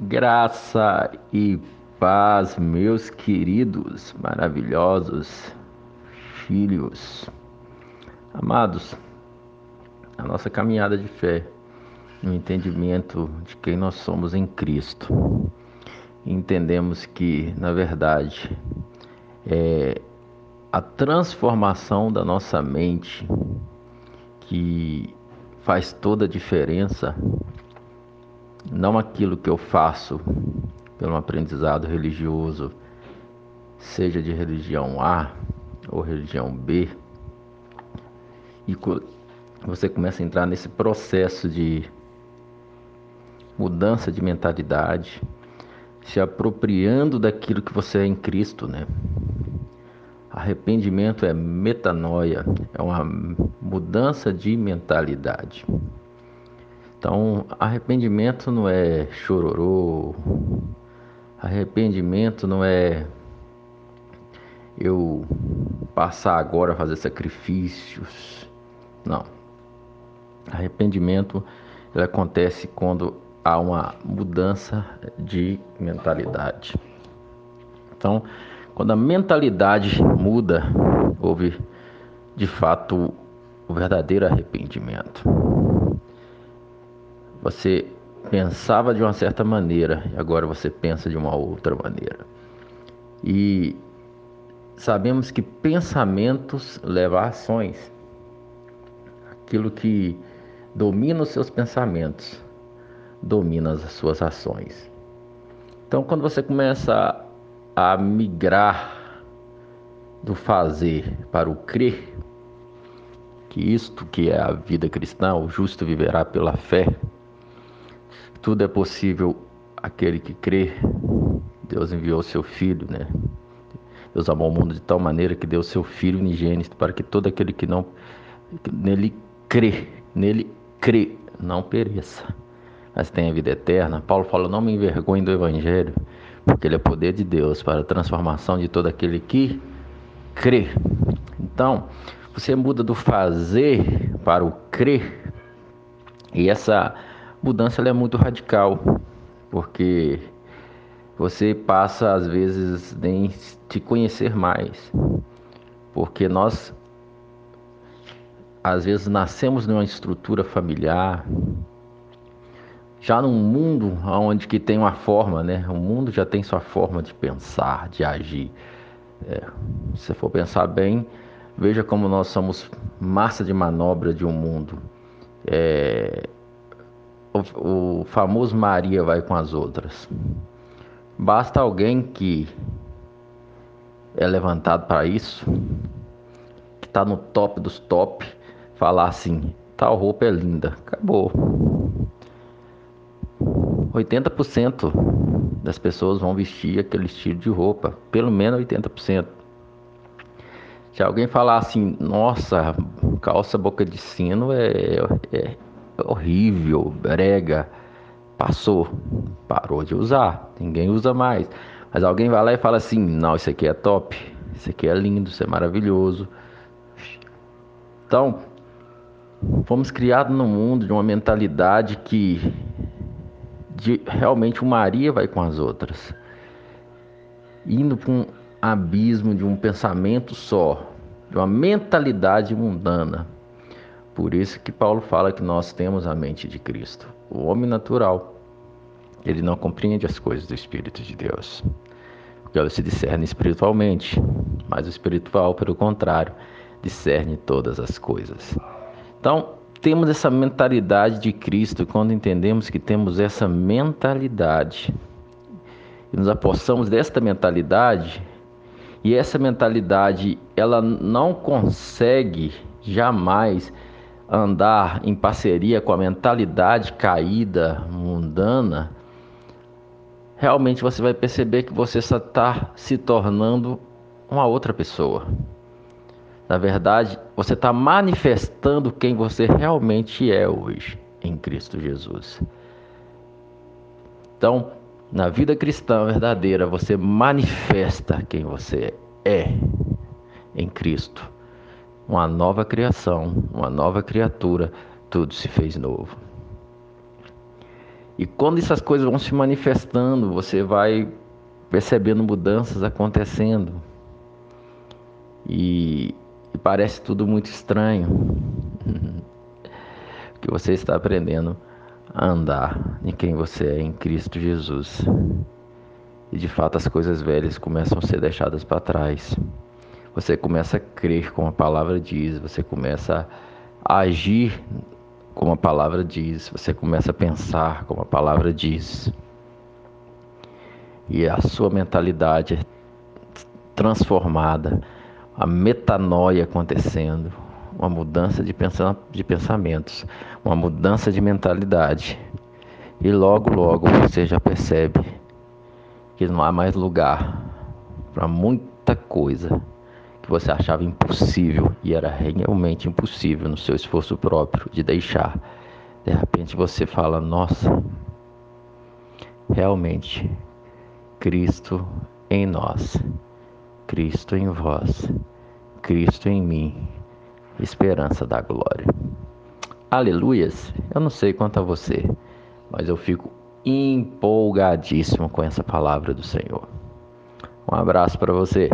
Graça e paz, meus queridos, maravilhosos filhos. Amados, a nossa caminhada de fé, no entendimento de quem nós somos em Cristo, entendemos que, na verdade, é a transformação da nossa mente que faz toda a diferença não aquilo que eu faço pelo aprendizado religioso, seja de religião A ou religião B, e você começa a entrar nesse processo de mudança de mentalidade, se apropriando daquilo que você é em Cristo, né? Arrependimento é metanoia, é uma mudança de mentalidade. Então, arrependimento não é chororô, arrependimento não é eu passar agora a fazer sacrifícios. Não. Arrependimento ele acontece quando há uma mudança de mentalidade. Então, quando a mentalidade muda, houve de fato o verdadeiro arrependimento. Você pensava de uma certa maneira e agora você pensa de uma outra maneira. E sabemos que pensamentos levam a ações. Aquilo que domina os seus pensamentos domina as suas ações. Então, quando você começa a migrar do fazer para o crer, que isto que é a vida cristã, o justo viverá pela fé, tudo é possível aquele que crê. Deus enviou seu filho, né? Deus amou o mundo de tal maneira que deu seu filho unigênito para que todo aquele que não nele crê, nele crê, não pereça, mas tenha vida eterna. Paulo fala: "Não me envergonhe do evangelho, porque ele é poder de Deus para a transformação de todo aquele que crê". Então, você muda do fazer para o crer. E essa mudança é muito radical, porque você passa às vezes nem te conhecer mais, porque nós às vezes nascemos numa estrutura familiar, já num mundo onde que tem uma forma, né? O mundo já tem sua forma de pensar, de agir. É, se for pensar bem, veja como nós somos massa de manobra de um mundo. É, o, o famoso Maria vai com as outras. Basta alguém que é levantado para isso, que está no top dos top, falar assim: tal roupa é linda. Acabou. 80% das pessoas vão vestir aquele estilo de roupa, pelo menos 80%. Se alguém falar assim, nossa, calça boca de sino é, é, horrível, brega, passou, parou de usar, ninguém usa mais. Mas alguém vai lá e fala assim: não, isso aqui é top, isso aqui é lindo, isso é maravilhoso. Então, fomos criados num mundo de uma mentalidade que de, realmente uma Maria vai com as outras, indo para um abismo de um pensamento só, de uma mentalidade mundana. Por isso que Paulo fala que nós temos a mente de Cristo. O homem natural, ele não compreende as coisas do Espírito de Deus, porque elas se discernem espiritualmente, mas o espiritual, pelo contrário, discerne todas as coisas. Então, temos essa mentalidade de Cristo, quando entendemos que temos essa mentalidade e nos apossamos desta mentalidade, e essa mentalidade ela não consegue jamais andar em parceria com a mentalidade caída, mundana, realmente você vai perceber que você está se tornando uma outra pessoa. Na verdade, você está manifestando quem você realmente é hoje em Cristo Jesus. Então, na vida cristã verdadeira, você manifesta quem você é em Cristo uma nova criação, uma nova criatura, tudo se fez novo. E quando essas coisas vão se manifestando, você vai percebendo mudanças acontecendo. E, e parece tudo muito estranho. que você está aprendendo a andar em quem você é em Cristo Jesus. E de fato as coisas velhas começam a ser deixadas para trás. Você começa a crer como a palavra diz, você começa a agir como a palavra diz, você começa a pensar como a palavra diz. E a sua mentalidade é transformada, a metanoia acontecendo, uma mudança de, de pensamentos, uma mudança de mentalidade. E logo, logo você já percebe que não há mais lugar para muita coisa que você achava impossível e era realmente impossível no seu esforço próprio de deixar. De repente você fala: Nossa, realmente, Cristo em nós, Cristo em vós, Cristo em mim, esperança da glória. Aleluias! Eu não sei quanto a você, mas eu fico empolgadíssimo com essa palavra do Senhor. Um abraço para você.